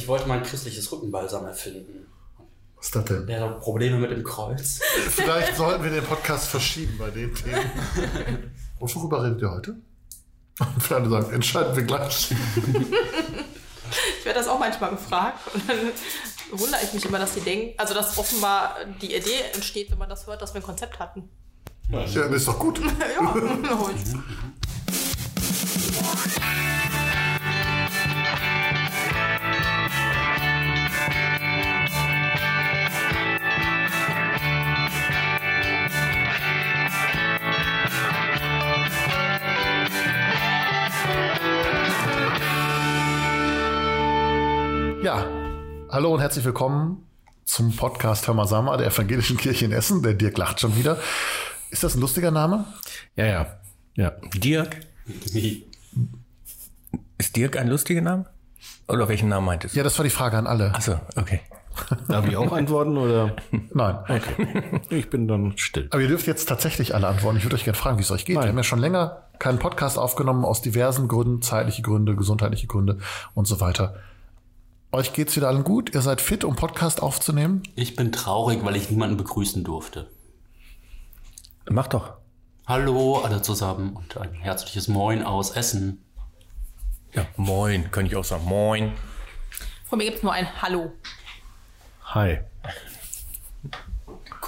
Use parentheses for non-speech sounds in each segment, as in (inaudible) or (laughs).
ich wollte mal ein christliches Rückenbalsam erfinden. Was ist das denn? Der hat Probleme mit dem Kreuz. (laughs) Vielleicht sollten wir den Podcast verschieben bei den Themen. (laughs) Und worüber redet ihr heute? Und sagen, entscheiden wir gleich. Ich werde das auch manchmal gefragt und dann wundere ich mich immer, dass die denken, also dass offenbar die Idee entsteht, wenn man das hört, dass wir ein Konzept hatten. Ja, das ist doch gut. (laughs) Ja, Ja, hallo und herzlich willkommen zum Podcast Hör mal Sama der Evangelischen Kirche in Essen. Der Dirk lacht schon wieder. Ist das ein lustiger Name? Ja, ja. Ja. Dirk? Ist Dirk ein lustiger Name? Oder welchen Namen meintest du? Ja, das war die Frage an alle. Achso, okay. Darf ich auch antworten oder? (laughs) Nein. Okay. Ich bin dann still. Aber ihr dürft jetzt tatsächlich alle antworten. Ich würde euch gerne fragen, wie es euch geht. Nein. Wir haben ja schon länger keinen Podcast aufgenommen aus diversen Gründen, zeitliche Gründe, gesundheitliche Gründe und so weiter. Euch geht's wieder allen gut? Ihr seid fit, um Podcast aufzunehmen? Ich bin traurig, weil ich niemanden begrüßen durfte. Mach doch. Hallo alle zusammen und ein herzliches Moin aus Essen. Ja, moin, könnte ich auch sagen. Moin. Von mir gibt es nur ein Hallo. Hi.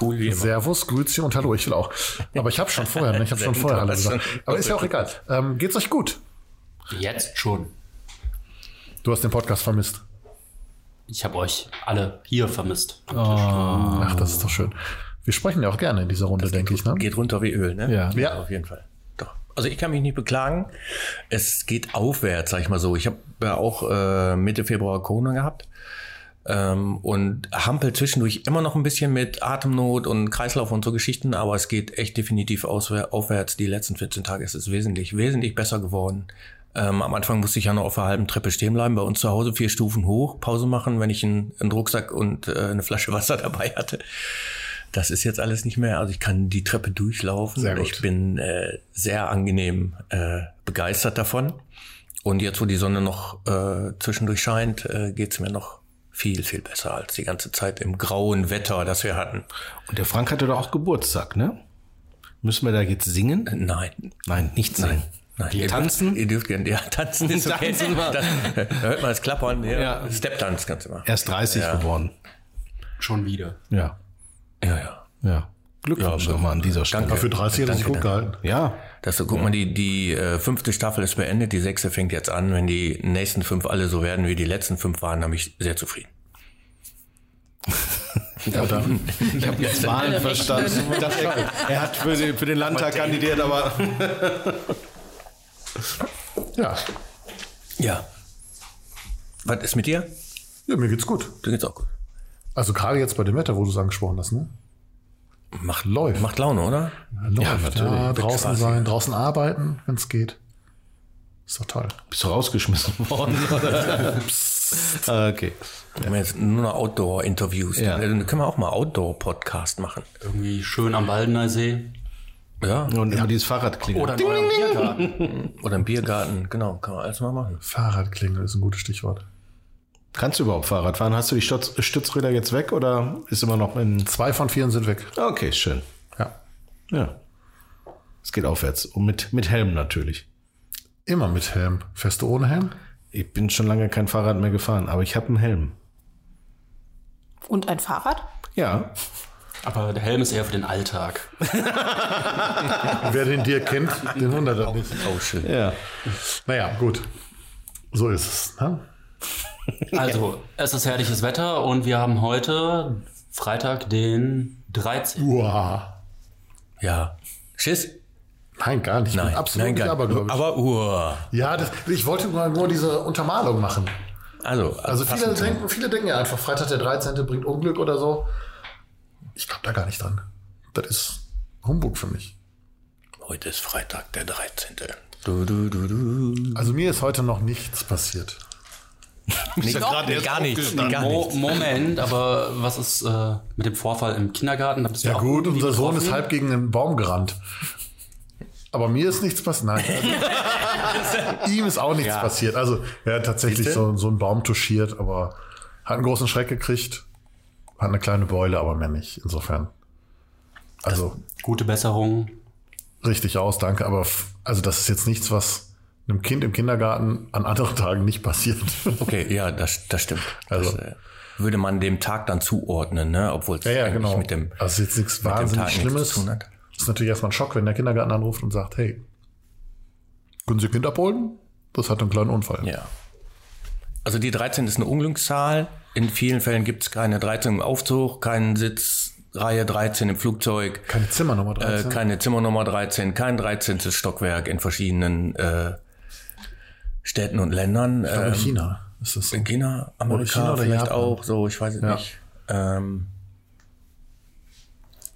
Cool wie immer. Servus, Grüezi und Hallo. Ich will auch. Aber ich habe schon vorher, ne? ich habe schon vorher alle gesagt. Aber ist ja auch egal. Ähm, geht's euch gut? Jetzt schon. Du hast den Podcast vermisst. Ich habe euch alle hier vermisst. Ach, das ist doch schön. Wir sprechen ja auch gerne in dieser Runde, denke ich. Ne? Geht runter wie Öl, ne? Ja. Ja. Auf jeden Fall. Doch. Also ich kann mich nicht beklagen. Es geht aufwärts, sag ich mal so. Ich habe ja auch äh, Mitte Februar Corona gehabt. Ähm, und hampel zwischendurch immer noch ein bisschen mit Atemnot und Kreislauf und so Geschichten, aber es geht echt definitiv aufwärts. Die letzten 14 Tage ist es wesentlich, wesentlich besser geworden. Ähm, am Anfang musste ich ja noch auf der halben Treppe stehen bleiben, bei uns zu Hause vier Stufen hoch, Pause machen, wenn ich einen, einen Rucksack und äh, eine Flasche Wasser (laughs) dabei hatte. Das ist jetzt alles nicht mehr. Also ich kann die Treppe durchlaufen. Sehr gut. Ich bin äh, sehr angenehm äh, begeistert davon. Und jetzt, wo die Sonne noch äh, zwischendurch scheint, äh, geht's mir noch viel, viel besser als die ganze Zeit im grauen Wetter, das wir hatten. Und der Frank hatte doch auch Geburtstag, ne? Müssen wir da jetzt singen? Äh, Nein. Nein, nicht singen. Nein, Wir ihr tanzen? Dürft, ihr dürft gerne, ja, tanzen ist okay. Tanzen wir. Das, da hört man das Klappern, ja. Ja. Step-Dance kannst du machen. Er ist 30 Ja. geworden. Schon wieder. Ja. Ja, ja. Ja. Glückwunsch Ja, nochmal an dieser Stelle. danke. Für 30 hat er sich gut gehalten. Ja. Das, guck mal, die, die äh, fünfte Staffel ist beendet, die sechste fängt jetzt an. Wenn die nächsten fünf alle so werden, wie die letzten fünf waren, dann bin ich sehr zufrieden. (laughs) Ja, dann, ich habe jetzt Wahlen verstanden. (laughs) Er, er hat für den, für den Landtag kandidiert, aber (laughs) Ja. Ja. Was ist mit dir? ja, mir geht's gut. Du geht's auch gut. Also gerade jetzt bei dem Wetter, wo du es angesprochen hast, ne? Macht, Läuft. Macht Laune, oder? Läuft. Ja, natürlich. draußen Quasi. sein, draußen arbeiten, wenn es geht. Ist doch toll. bist du rausgeschmissen (laughs) worden? Oder? Ah, okay. Wir haben jetzt nur noch Outdoor-Interviews. Ja. Dann können wir auch mal Outdoor-Podcast machen. Irgendwie schön am Waldener See. Ja. Und immer dieses Fahrrad klingelt. Oder in eurem Biergarten. Oder im Biergarten. Genau, kann man alles mal machen. Fahrradklingel ist ein gutes Stichwort. Kannst du überhaupt Fahrrad fahren? Hast du die Stütz Stützräder jetzt weg oder ist immer noch in. Zwei von vier sind weg. Okay, schön. Ja. Ja. Es geht aufwärts. Und mit, mit Helm natürlich. Immer mit Helm. Fährst du ohne Helm? Ich bin schon lange kein Fahrrad mehr gefahren, aber ich habe einen Helm. Und ein Fahrrad? Ja. Aber der Helm ist eher für den Alltag. (laughs) Wer den dir kennt, den wundert er nicht. Oh, schön. Ja. Naja, gut. So ist es. Ne? Also, es ist herrliches Wetter und wir haben heute Freitag, den 13. Uah. Ja. Schiss? Nein, gar nicht. Ich Nein, absolut nein, nicht gar abergläubisch. Aber Uhr. ja, das, ich wollte nur, nur diese Untermalung machen. Also, Also viele passend zum- denken, viele denken ja einfach, Freitag der 13. bringt Unglück oder so. Ich glaube da gar nicht dran. Das ist Humbug für mich. Heute ist Freitag, der 13. Du, du, du, du. Also mir ist heute noch nichts passiert. (laughs) Nee, gerade nee, gar nichts. Gar Mo nichts. Moment, aber was ist äh, mit dem Vorfall im Kindergarten? Ja gut, unser Sohn ist betroffen? halb gegen einen Baum gerannt. Aber mir ist nichts passiert. Nein. (laughs) ihm ist auch nichts Ja. passiert. Also er hat tatsächlich so, so einen Baum touchiert, aber hat einen großen Schreck gekriegt, hat eine kleine Beule, aber mehr nicht. Insofern. Also Gute Besserung. richtig aus, danke. Aber also das ist jetzt nichts, was einem Kind im Kindergarten an anderen (laughs) Tagen nicht passiert. Okay, ja, das, das stimmt. Also- das, äh, würde man dem Tag dann zuordnen, ne? obwohl es Ja, ja, eigentlich genau. mit dem also ist jetzt nichts wahnsinnig Schlimmes. zu tun hat. ist natürlich erstmal ein Schock, wenn der Kindergarten anruft und sagt, hey, können Sie Kind abholen? Das hat einen kleinen Unfall. Ja. Also die 13 ist eine Unglückszahl. In vielen Fällen gibt es keine 13 im Aufzug, keinen Sitz, Reihe 13 im Flugzeug, Keine Zimmernummer äh, 13. keine Zimmernummer 13, kein 13. Stockwerk in verschiedenen äh, Städten und Ländern. Ich glaube, Ähm, in China ist das so. In China, Amerika China oder vielleicht Japan. auch, so, ich weiß es Ja. nicht. Ähm,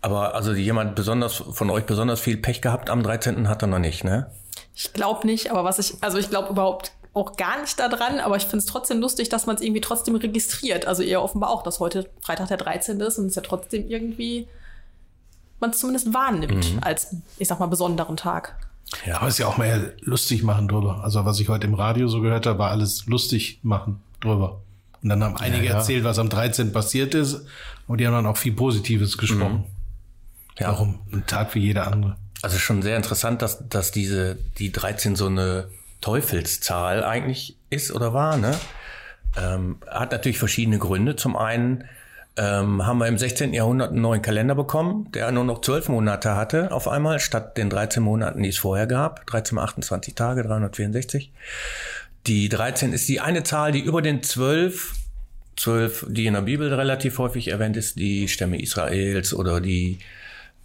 aber also jemand besonders von euch besonders viel Pech gehabt am 13. hat er noch nicht, ne? Ich glaube nicht, aber was ich, also ich glaube überhaupt auch gar nicht daran, aber ich finde es trotzdem lustig, dass man es irgendwie trotzdem registriert. Also ihr offenbar auch, dass heute Freitag der 13. ist und es ja trotzdem irgendwie man es zumindest wahrnimmt Mhm. als, ich sag mal, besonderen Tag. Ja, aber es ist ja auch mal lustig machen drüber. Also was ich heute im Radio so gehört habe, war alles lustig machen drüber. Und dann haben einige Ja, ja. erzählt, was am 13. passiert ist. Und die haben dann auch viel Positives gesprochen. Ja. Warum? Ein Tag wie jeder andere. Also schon sehr interessant, dass, dass diese, die 13 so eine Teufelszahl eigentlich ist oder war, ne? Ähm, hat natürlich verschiedene Gründe. Zum einen ähm, haben wir im 16. Jahrhundert einen neuen Kalender bekommen, der nur noch zwölf Monate hatte auf einmal, statt den 13 Monaten, die es vorher gab. 13 mal 28 Tage, 364. Die 13 ist die eine Zahl, die über den 12, 12, die in der Bibel relativ häufig erwähnt ist, die Stämme Israels oder die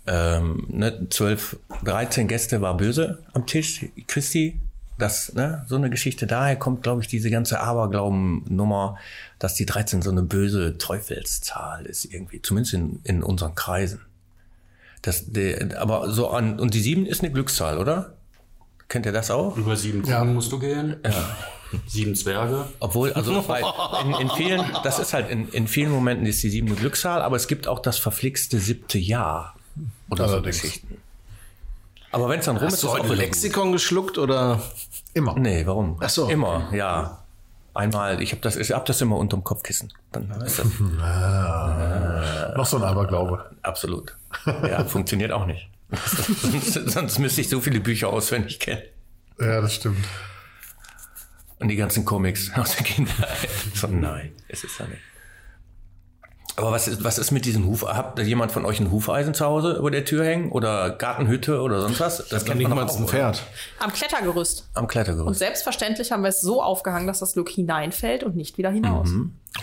ähm, ne, 12, 13 Gäste war böse am Tisch, Christi. Das, ne, so eine Geschichte, daher kommt, glaube ich, diese ganze Aberglauben-Nummer, dass die 13 so eine böse Teufelszahl ist irgendwie, zumindest in, in unseren Kreisen. Das, der, aber so an, und die 7 ist eine Glückszahl, oder? Kennt ihr das auch? Über sieben Ja. Kuchen musst du gehen. Sieben Zwerge. Obwohl, also (laughs) bei, in, in vielen, das ist halt, in, in vielen Momenten ist die sieben eine Glückszahl, aber es gibt auch das verflixte siebte Jahr. Oder so Allerdings. Geschichten. Aber wenn es dann rum ist, Hast du ist auch heute gut. Lexikon geschluckt oder? Immer. Nee, warum? Ach so. Immer, ja. Einmal, ich habe das, ich hab das immer unterm Kopfkissen. Dann ist das (laughs) Noch so ein Aberglaube. absolut. (laughs) Ja, funktioniert auch nicht. (laughs) sonst, sonst müsste ich so viele Bücher auswendig kennen. Ja, das stimmt. Und die ganzen Comics aus der Kindheit. So, nein, es ist ja nicht. Aber was ist, was ist mit diesem Huf? Habt jemand von euch ein Hufeisen zu Hause über der Tür hängen? Oder Gartenhütte oder sonst was? Das Kenn kennt doch ein Pferd. Am Klettergerüst. oder? Am Und Klettergerüst. selbstverständlich haben wir es so aufgehangen, dass das Glück hineinfällt und nicht wieder hinaus.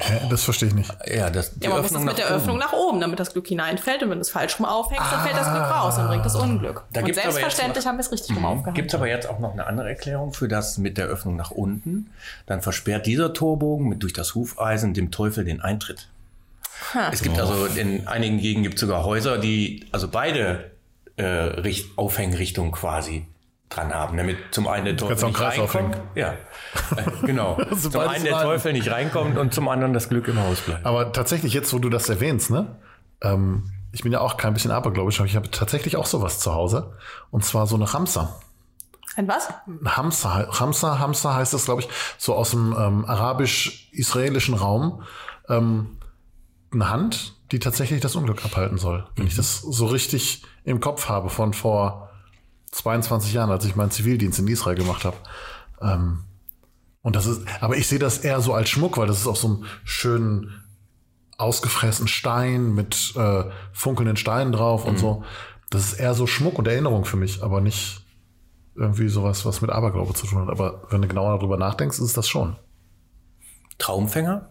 Hä? Das verstehe ich nicht. Ja, das, die Ja, man muss es Öffnung mit der oben. Öffnung nach oben, damit das Glück hineinfällt. Und wenn du es falsch rum aufhängst, dann fällt das Glück raus und bringt das Unglück. Da und selbstverständlich noch- haben wir es richtig rum aufgehangen. Gibt es aber jetzt auch noch eine andere Erklärung für das mit der Öffnung nach unten. Dann versperrt dieser Torbogen mit durch das Hufeisen dem Teufel den Eintritt. Es gibt also in einigen Gegenden gibt es sogar Häuser, die also beide äh, Richt Aufhängrichtungen quasi dran haben, damit zum einen der Teufel nicht reinkommt. Ja, äh, genau. (laughs) Zum einen der. Teufel nicht reinkommt und zum anderen das Glück im Haus bleibt. Aber tatsächlich, jetzt, wo du das erwähnst, ne? Ähm, ich bin ja auch kein bisschen abergläubisch, aber ich habe tatsächlich auch sowas zu Hause. Und zwar so eine Hamster. Ein was? Hamster, Hamster, Hamster heißt das, glaube ich, so aus dem ähm, arabisch-israelischen Raum. Ähm, eine Hand, die tatsächlich das Unglück abhalten soll. Wenn ich das so richtig im Kopf habe von vor 22 Jahren, als ich meinen Zivildienst in Israel gemacht habe. Ähm, und das ist, aber ich sehe das eher so als Schmuck, weil das ist auf so einem schönen ausgefressenen Stein mit äh, funkelnden Steinen drauf und so. Das ist eher so Schmuck und Erinnerung für mich, aber nicht irgendwie sowas, was mit Aberglaube zu tun hat. Aber wenn du genauer darüber nachdenkst, ist das schon. Traumfänger?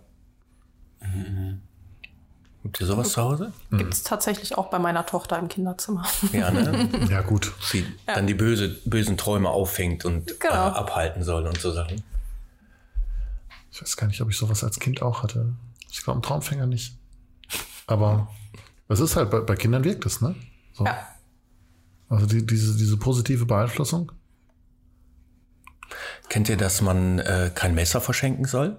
Habt ihr sowas zu Hause? Gibt es tatsächlich auch bei meiner Tochter im Kinderzimmer. Ja, ne? (laughs) Ja, gut. die dann die böse, bösen Träume auffängt und Genau. äh, abhalten soll und so Sachen. Ich weiß gar nicht, ob ich sowas als Kind auch hatte. Ich glaube, ein Traumfänger nicht. Aber es ist halt, bei, bei Kindern wirkt es, ne? So. Ja. Also die, diese, diese positive Beeinflussung. Kennt ihr, dass man äh, kein Messer verschenken soll?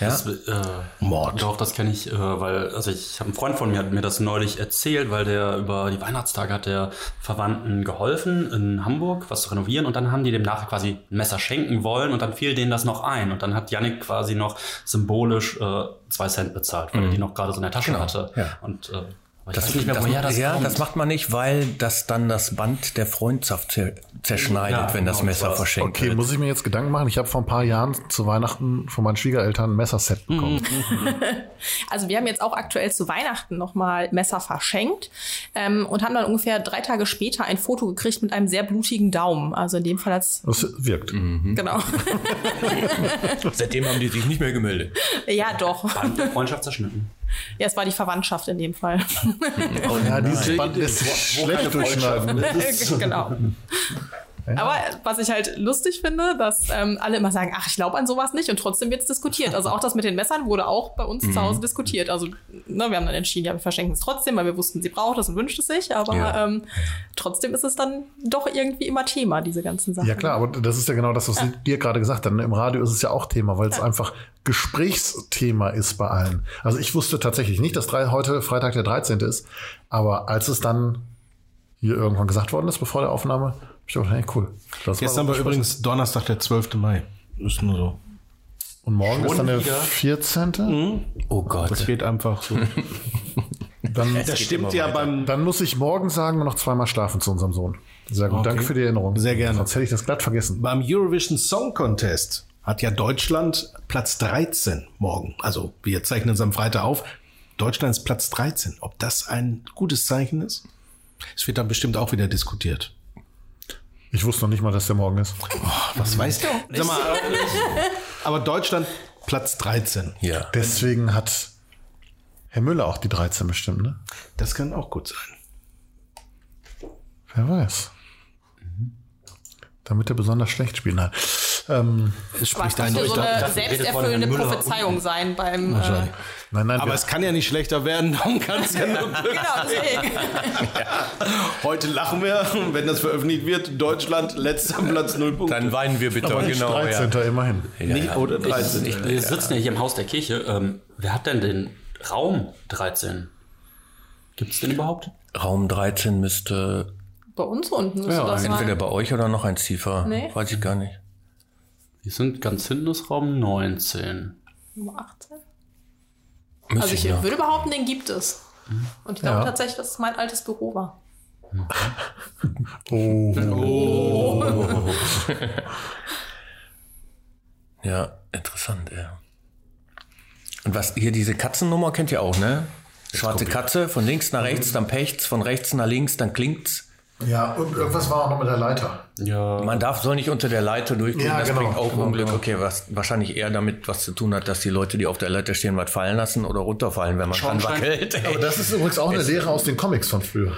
Ja? Das, äh, Mord. Doch, das kenne ich, äh, weil, also ich habe einen Freund von mir, hat mir das neulich erzählt, weil der über die Weihnachtstage hat der Verwandten geholfen in Hamburg, was zu renovieren und dann haben die dem nachher quasi ein Messer schenken wollen und dann fiel denen das noch ein und dann hat Yannick quasi noch symbolisch äh, zwei Cent bezahlt, weil er die noch gerade so in der Tasche hatte. ja. Und äh, aber ich weiß nicht mehr, das, woher das ja, kommt. das macht man nicht, weil das dann das Band der Freundschaft zer zerschneidet, Ja, wenn das genau, Messer das verschenkt Okay, wird. muss ich mir jetzt Gedanken machen? Ich habe vor ein paar Jahren zu Weihnachten von meinen Schwiegereltern ein Messerset bekommen. (laughs) Also wir haben jetzt auch aktuell zu Weihnachten nochmal Messer verschenkt ähm, und haben dann ungefähr drei Tage später ein Foto gekriegt mit einem sehr blutigen Daumen. Also in dem Fall als Das wirkt. genau. (laughs) Seitdem haben die sich nicht mehr gemeldet. ja, doch. Band der Freundschaft zerschnitten. Ja, es war die Verwandtschaft in dem Fall. Ja, dieses Band lässt sich Wo schlecht durchschneiden. (laughs) genau. Aber was ich halt lustig finde, dass ähm, alle immer sagen, ach, ich glaube an sowas nicht und trotzdem wird es diskutiert. Also auch das mit den Messern wurde auch bei uns zu Hause diskutiert. Also ne, wir haben dann entschieden, ja, wir verschenken es trotzdem, weil wir wussten, sie braucht es und wünscht es sich. Aber Ja. ähm, trotzdem ist es dann doch irgendwie immer Thema, diese ganzen Sachen. Ja klar, aber das ist ja genau das, was dir gerade gesagt hat. Im Radio ist es ja auch Thema, weil es einfach Gesprächsthema ist bei allen. Also ich wusste tatsächlich nicht, dass drei, heute Freitag der 13. ist, aber als es dann hier irgendwann gesagt worden ist, bevor der Aufnahme, ich gedacht, hey, cool. Das Gestern doch war übrigens Donnerstag, der 12. Mai. Ist nur so. Und morgen ist dann der wieder? 14. Oh Gott. Das geht einfach so. (laughs) Dann, Das stimmt ja beim. dann muss ich morgen sagen und noch zweimal schlafen zu unserem Sohn. Sehr gut, Okay. danke für die Erinnerung. Sehr gerne. Sonst hätte ich das glatt vergessen. Beim Eurovision Song Contest hat ja Deutschland Platz 13 morgen. Also wir zeichnen es am Freitag auf. Deutschland ist Platz 13. Ob das ein gutes Zeichen ist? Es wird dann bestimmt auch wieder diskutiert. Ich wusste noch nicht mal, dass der morgen ist. Was weißt du? Sag mal, (laughs) aber Deutschland Platz 13. Ja. Deswegen hat Herr Müller auch die 13 bestimmt, ne? Das kann auch gut sein. Wer weiß. Damit er besonders schlecht spielen hat. Ähm, Es spricht könnte eindeutig so eine selbsterfüllende Prophezeiung sein beim. Äh. Nein, nein, Aber es kann ja nicht schlechter werden, (laughs) darum kann es ja nur genau, deswegen. Heute lachen wir, wenn das veröffentlicht wird, Deutschland, letzter Platz, null Punkte. Dann weinen wir bitte. aber genau. 13. Ja. immerhin. nicht, oder 13. Ich, wir sitzen ja hier im Haus der Kirche. Ähm, wer hat denn den Raum 13? Gibt es den überhaupt? Raum 13 müsste Bei uns unten müsste Ja, das entweder sein. bei euch oder noch eins tiefer. Nee. Weiß ich gar nicht. Wir sind ganz hinten ist Raum 19. Nummer 18. Müsste Also ich noch. würde behaupten, den gibt es. Und ich glaube Ja. tatsächlich, dass es mein altes Büro war. Oh. (laughs) Ja, interessant, ja. Und was hier diese Katzennummer kennt ihr auch, ne? Schwarze Katze, von links nach rechts, dann pechts, von rechts nach links, dann klingt's. Ja, und irgendwas war auch noch mit der Leiter. Ja. Man darf soll nicht unter der Leiter durchgehen, Ja, das genau, bringt auch genau, Unglück. genau. Okay, was wahrscheinlich eher damit was zu tun hat, dass die Leute, die auf der Leiter stehen, was fallen lassen oder runterfallen, wenn man dran Schornstein. wackelt. Aber das ist übrigens auch eine Lehre aus den Comics von früher.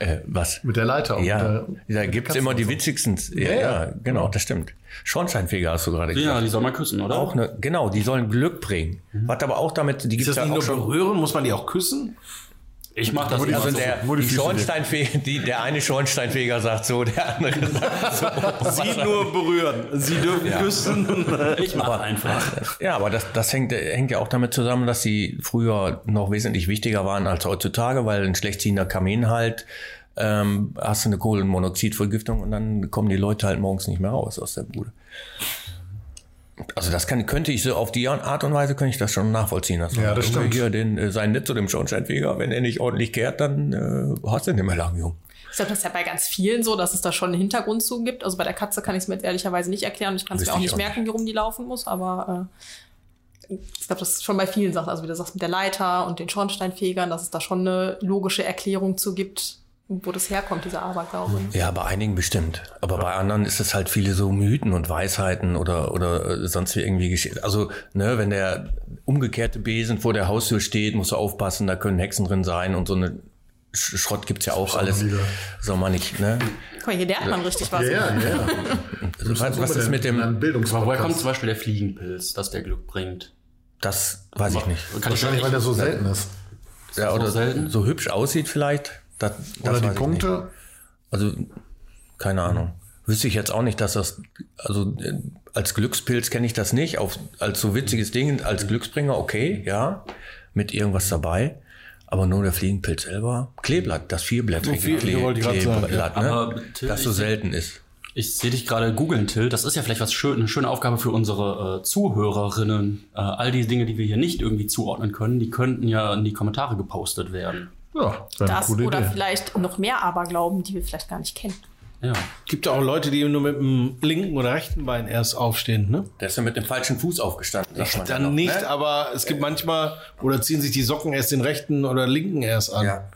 Äh, was? Mit der Leiter. und Ja, der da gibt's Katzen immer die so. witzigsten. Ja, ja, genau, das stimmt. Schornsteinfeger hast du gerade gesagt. ja, die soll man küssen, oder? Auch ne, genau, die sollen Glück bringen. Was aber auch damit, die gibt's das ja nicht auch nur schon. berühren? Muss man die auch küssen? Ich mach das immer Also so. der, die Schornsteinfeger, die, der eine Schornsteinfeger sagt so, der andere (laughs) sagt so. Sie nur berühren. Sie dürfen küssen. (laughs) Ich mach einfach. Ja, aber das, das hängt, hängt ja auch damit zusammen, dass sie früher noch wesentlich wichtiger waren als heutzutage, weil ein schlecht ziehender Kamin halt, ähm, hast du eine Kohlenmonoxidvergiftung und dann kommen die Leute halt morgens nicht mehr raus aus der Bude. Also das kann, könnte ich so auf die Art und Weise könnte ich das schon nachvollziehen. Dass Ja, das Junge, stimmt. Hier den, äh, sein Netz zu dem Schornsteinfeger, wenn er nicht ordentlich kehrt, dann äh, hast du nicht mehr lang, Jung. Ich glaube, das ist ja bei ganz vielen so, dass es da schon einen Hintergrund zu gibt. Also bei der Katze kann ich es mir jetzt ehrlicherweise nicht erklären. Ich kann es mir auch ich nicht auch merken, wie rum die laufen muss, aber äh, ich glaube, das ist schon bei vielen Sachen. Also wie du sagst, mit der Leiter und den Schornsteinfegern, dass es da schon eine logische Erklärung zu gibt, wo das herkommt, dieser Aberglaube. Ja, bei einigen bestimmt. Aber bei anderen ist es halt viele so Mythen und Weisheiten oder, oder äh, sonst wie irgendwie geschehen. Also, ne, wenn der umgekehrte Besen vor der Haustür steht, musst du aufpassen, da können Hexen drin sein und so eine Sch- Schrott gibt's ja auch alles. Soll man nicht, ne? Guck mal, hier lernt man richtig was. Ja, ja, ja. (laughs) Also, was, was ist mit dem, Aber woher kommt zum Beispiel der Fliegenpilz, dass der Glück bringt? das weiß ich nicht. Kann ich Wahrscheinlich, weil der so selten ist. Ja, so oder selten? so hübsch aussieht vielleicht. Das, das Oder die nicht. Punkte. Also, keine Ahnung. Wüsste ich jetzt auch nicht, dass das, also als Glückspilz kenne ich das nicht. Auf, als so witziges Ding, als Glücksbringer, okay, ja, mit irgendwas dabei. Aber nur der Fliegenpilz selber. Kleeblatt, das vierblättrige Klee- ich gerade sagen, Kleeblatt, ja. ne? Aber, Till, das so selten ist. Ich sehe dich gerade googeln, Till. Das ist ja vielleicht was schön, eine schöne Aufgabe für unsere äh, Zuhörerinnen. Äh, all die Dinge, die wir hier nicht irgendwie zuordnen können, die könnten ja in die Kommentare gepostet werden. Ja, Das coole oder Idee. vielleicht noch mehr Aberglauben, die wir vielleicht gar nicht kennen. Ja. Gibt ja auch Leute, die nur mit dem linken oder rechten Bein erst aufstehen, ne? Der ist ja mit dem falschen Fuß aufgestanden. ja Dann noch, nicht, ne? aber es gibt manchmal, oder ziehen sich die Socken erst den rechten oder linken erst an. Ja.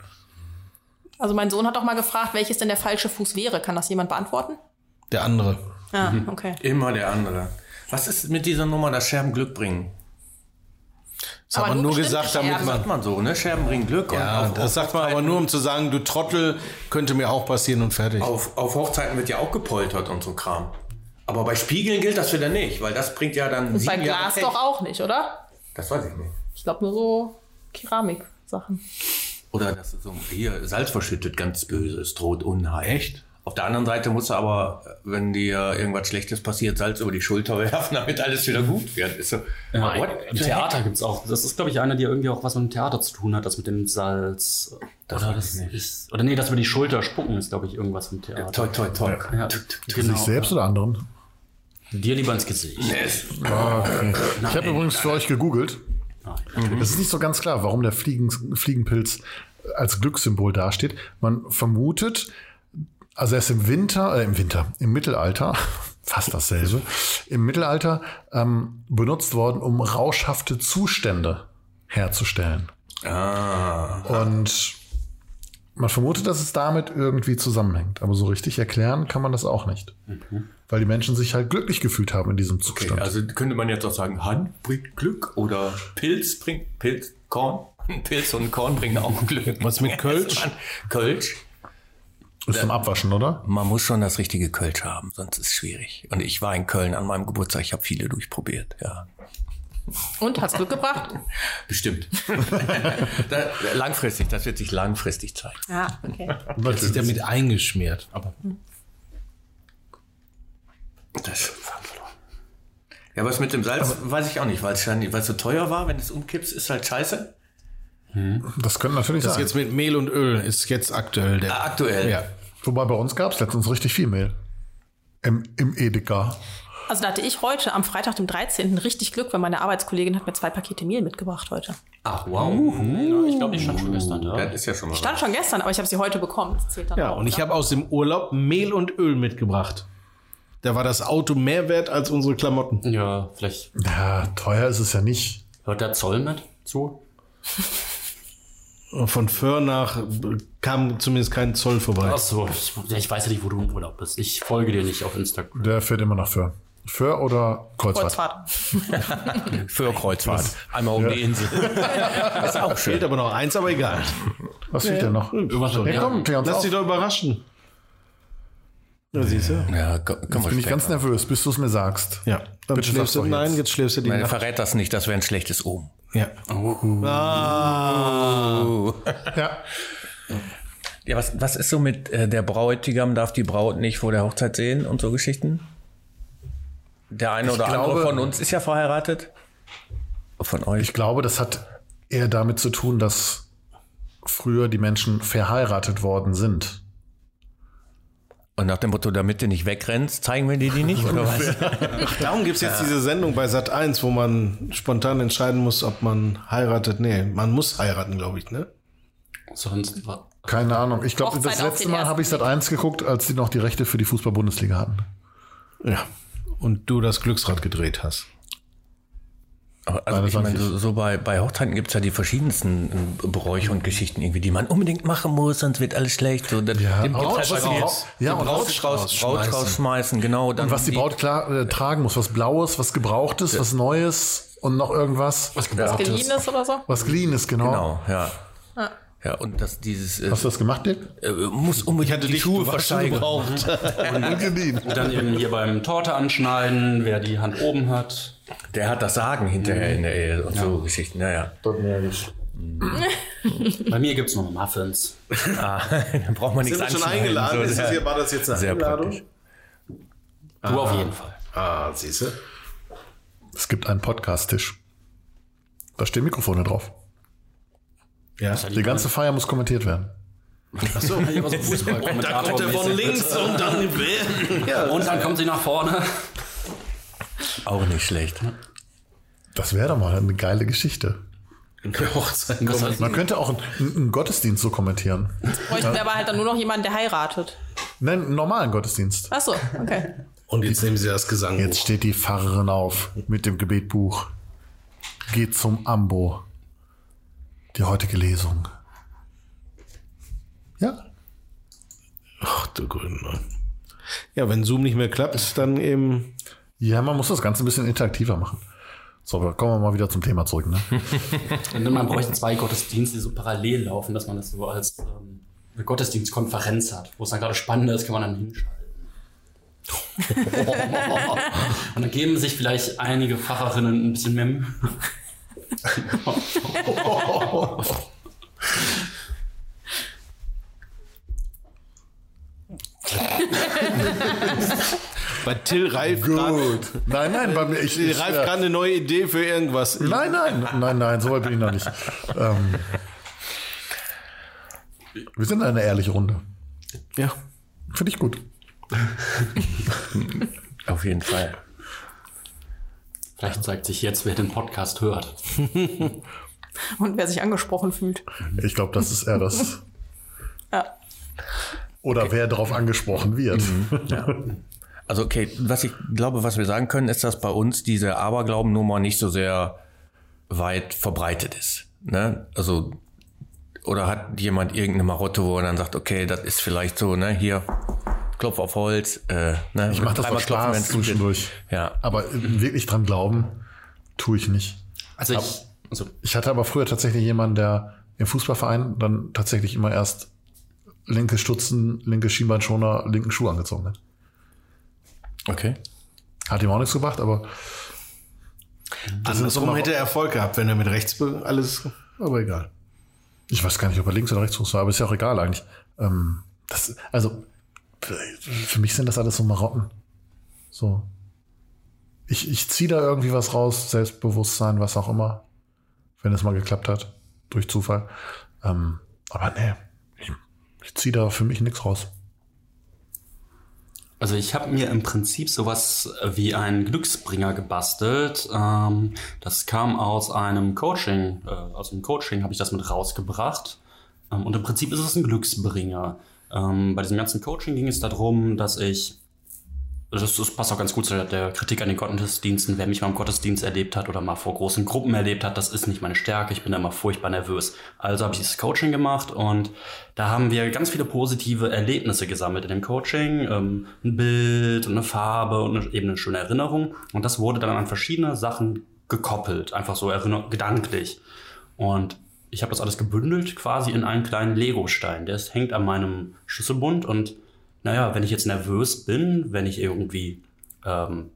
Also mein Sohn hat doch mal gefragt, welches denn der falsche Fuß wäre. Kann das jemand beantworten? Der andere. Ja, Mhm. okay. Immer der andere. Was ist mit dieser Nummer, dass Scherben Glück bringen? Das hat Aber man nur gesagt, damit Scherben. man. Sagt man so, ne? Scherben bringen Glück. Ja, und auf, das auf sagt man aber nur, um zu sagen, du Trottel, könnte mir auch passieren und fertig. Auf, auf Hochzeiten wird ja auch gepoltert und so Kram. Aber bei Spiegeln gilt das wieder nicht, weil das bringt ja dann Und bei Jahre Glas Pech. doch auch nicht, oder? Das weiß ich nicht. Ich glaube nur so Keramik-Sachen. Oder das ist so hier Salz verschüttet, ganz böse, es droht Unheil. Echt? Auf der anderen Seite musst du aber, wenn dir irgendwas Schlechtes passiert, Salz über die Schulter (laughs) werfen, damit alles wieder gut wird. Ist so, Ja, what Im the Theater heck? gibt's auch. Das ist, glaube ich, einer, die irgendwie auch was mit dem Theater zu tun hat, das mit dem Salz. Das oder, das ist, oder nee, das über die Schulter spucken ist, glaube ich, irgendwas vom Theater. Toi, toi, toi. Ja, genau. Sich selbst oder anderen? Dir lieber ins Gesicht. Yes. Ah, okay. Ich habe übrigens für euch gegoogelt. Es ist nicht so ganz klar, warum der Fliegen, Fliegenpilz als Glückssymbol dasteht. Man vermutet, also er ist im Winter, äh, im Winter, im Mittelalter, (laughs) fast dasselbe, im Mittelalter ähm, benutzt worden, um rauschhafte Zustände herzustellen. Ah. Und man vermutet, dass es damit irgendwie zusammenhängt. Aber so richtig erklären kann man das auch nicht. Weil die Menschen sich halt glücklich gefühlt haben in diesem Okay, Zustand. also könnte man jetzt auch sagen, Hand bringt Glück oder Pilz bringt Pilz, Korn. (laughs) Pilz und Korn bringen auch Glück. Was mit (laughs) Kölsch? Kölsch. Ist zum Abwaschen, oder? Man muss schon das richtige Kölsch haben, sonst ist es schwierig. Und ich war in Köln an meinem Geburtstag, ich habe viele durchprobiert, ja. Und hat's Glück gebracht? (laughs) Bestimmt. (laughs) da, langfristig, das wird sich langfristig zeigen. Ja, okay. Das ist damit eingeschmiert. Aber Das ja, was mit dem Salz, weiß ich auch nicht, weil es weil es so teuer war, wenn es umkippst, ist halt scheiße. Das könnte natürlich das sein. jetzt mit Mehl und Öl ist jetzt aktuell der. Ah, Aktuell. Ja. Wobei bei uns gab es letztens richtig viel Mehl. Im, im Edeka. Also da hatte ich heute am Freitag, dem 13. richtig Glück, weil meine Arbeitskollegin hat mir zwei Pakete Mehl mitgebracht heute. Ach, wow. Ja, ich glaube, die stand schon gestern da. Das ist ja schon mal. Stand schon gestern, aber ich habe sie heute bekommen. Das zählt dann Ja, auch, und ich habe aus dem Urlaub Mehl und Öl mitgebracht. Da war das Auto mehr wert als unsere Klamotten. Ja, vielleicht Ja, teuer ist es ja nicht. hört der Zoll mit zu. (laughs) Von Föhr nach kam zumindest kein Zoll vorbei. Ach so, ich, ja, ich weiß ja nicht, wo du im Urlaub bist. Ich folge dir nicht auf Instagram. Der fährt immer nach Föhr. Föhr oder Kreuzfahrt? Kreuzfahrt. (laughs) Für Kreuzfahrt. Einmal um die Insel. das (laughs) ist auch schön. Fehlt aber noch eins, aber egal. Was fehlt denn noch? Irgendwas Ja, komm, uns Lass dich doch überraschen. Ja, siehst du? Ja, ko- komm Jetzt bin ich ganz nervös, bis du es mir sagst. Ja, dann Bitte schläfst du. Nein, jetzt. jetzt schläfst du die Nein, Nacht. verrät das nicht, das wäre ein schlechtes Omen. Ja. Ah. Ja. Ja, was, was ist so mit äh, der Bräutigam darf die Braut nicht vor der Hochzeit sehen und so Geschichten? Der eine Ich oder andere glaube- von uns ist ja verheiratet. Von euch. Ich glaube, das hat eher damit zu tun, dass früher die Menschen verheiratet worden sind. Und nach dem Motto, damit du nicht wegrennst, zeigen wir dir die nicht, oder was? (laughs) Darum gibt's jetzt diese Sendung bei Sat 1, wo man spontan entscheiden muss, ob man heiratet. Nee, man muss heiraten, glaube ich, ne? Sonst war. Keine Ahnung. Ich glaube, das letzte Mal habe ich Sat 1 geguckt, als die noch die Rechte für die Fußball-Bundesliga hatten. Ja. Und du das Glücksrad gedreht hast. Aber also ich meine, so, so bei, bei Hochzeiten gibt's ja die verschiedensten äh, Bräuche und Geschichten irgendwie, die man unbedingt machen muss, sonst wird alles schlecht. So, das, Ja, den was die Braut- ja, den und was- Brautstrauß, Brautstrauß schmeißen, genau. Dann Und was die Braut klar äh, tragen muss, was Blaues, was Gebrauchtes, was Neues und noch irgendwas. Was Was geliehen ist oder so? Was geliehen ist, genau. Genau, ja. Ja, und das, dieses, äh, Hast du das gemacht, Dick? äh, muss unbedingt die Schuhe versteigern. geliehen. (laughs) Dann eben hier beim Torte anschneiden, wer die Hand oben hat. Der hat das Sagen hinterher in der Ehe und so Geschichten, naja. Bei mir gibt's noch Muffins. (laughs) Ah, dann braucht man nichts Sind wir schon eingeladen? So, ist das hier, war das jetzt eine sehr Einladung? praktisch. Du auf jeden Fall. Ah, siehste. Es gibt einen Podcast-Tisch. Da stehen Mikrofone drauf. Ja. Die ganze Feier muss kommentiert werden. Achso. Hier war so (laughs) Fußballkommentator und dann (laughs) ja. Und dann kommt sie nach vorne. Auch nicht schlecht. Das wäre doch mal eine geile Geschichte. Man könnte auch einen, einen Gottesdienst so kommentieren. Bräuchten wir aber halt dann nur noch jemanden, der heiratet. Nein, einen normalen Gottesdienst. Ach so, okay. Und jetzt nehmen sie das Gesang. Jetzt steht die Pfarrerin auf mit dem Gebetbuch. Geht zum Ambo. Die heutige Lesung. Ja, Ach du Grüne. Ja, wenn Zoom nicht mehr klappt, dann eben. Ja, man muss das Ganze ein bisschen interaktiver machen. So, aber kommen wir mal wieder zum Thema zurück. Ne? (laughs) Und man bräuchte zwei Gottesdienste, die so parallel laufen, dass man das so als ähm, eine Gottesdienstkonferenz hat. Wo es dann gerade spannend ist, kann man dann hinschalten. (laughs) Und dann geben sich vielleicht einige Pfarrerinnen ein bisschen mehr (laughs) Mühe. (laughs) Bei Till Reif Gut. Nein, nein, bei mir. Ich, Till ich, Reif gerade eine neue Idee für irgendwas. nein, nein, nein, nein, so weit bin ich noch nicht. Ähm, wir sind eine ehrliche Runde. Ja. Finde ich gut. (laughs) Auf jeden Fall. Vielleicht zeigt sich jetzt, wer den Podcast hört. (laughs) Und wer sich angesprochen fühlt. Ich glaube, das ist eher das. (laughs) Ja. Oder wer darauf angesprochen wird. Also okay, was ich glaube, was wir sagen können, ist, dass bei uns diese Aberglauben-Nummer nicht so sehr weit verbreitet ist. Ne? Also oder hat jemand irgendeine Marotte, wo er dann sagt, okay, das ist vielleicht so, ne, hier Klopf auf Holz. Äh, ne, Ich mache das aus klopfen, Spaß zwischendurch. Ja. Aber wirklich dran glauben, tue ich nicht. Also ich, also Ich hatte aber früher tatsächlich jemanden, der im Fußballverein dann tatsächlich immer erst linke Stutzen, linke Schienbeinschoner, linken Schuh angezogen hat. Okay. Hat ihm auch nichts gebracht, aber Andersrum hätte er Erfolg gehabt, wenn er mit rechts alles. Aber egal. ich weiß gar nicht, ob er links oder rechts war, aber ist ja auch egal eigentlich. Ähm, das, also, für- für mich sind das alles so Marotten. So. Ich, ich ziehe da irgendwie was raus, Selbstbewusstsein, was auch immer. Wenn es mal geklappt hat. Durch Zufall. Ähm, aber nee, ich, ich ziehe da für mich nichts raus. Also ich habe mir im Prinzip sowas wie einen Glücksbringer gebastelt. Ähm, das kam aus einem Coaching, äh, aus dem Coaching habe ich das mit rausgebracht. Ähm, und im Prinzip ist es ein Glücksbringer. Ähm, bei diesem ganzen Coaching ging es darum, dass ich, das, das passt auch ganz gut zu der, Kritik an den Gottesdiensten, wer mich mal im Gottesdienst erlebt hat oder mal vor großen Gruppen erlebt hat, das ist nicht meine Stärke, ich bin da immer furchtbar nervös. Also habe ich dieses Coaching gemacht und da haben wir ganz viele positive Erlebnisse gesammelt in dem Coaching. Ähm, ein Bild und eine Farbe und eine, eben eine schöne Erinnerung. Und das wurde dann an verschiedene Sachen gekoppelt, einfach so gedanklich. Und ich habe das alles gebündelt quasi in einen kleinen Lego-Stein. Der ist, hängt an meinem Schlüsselbund und naja, wenn ich jetzt nervös bin, wenn ich irgendwie ähm,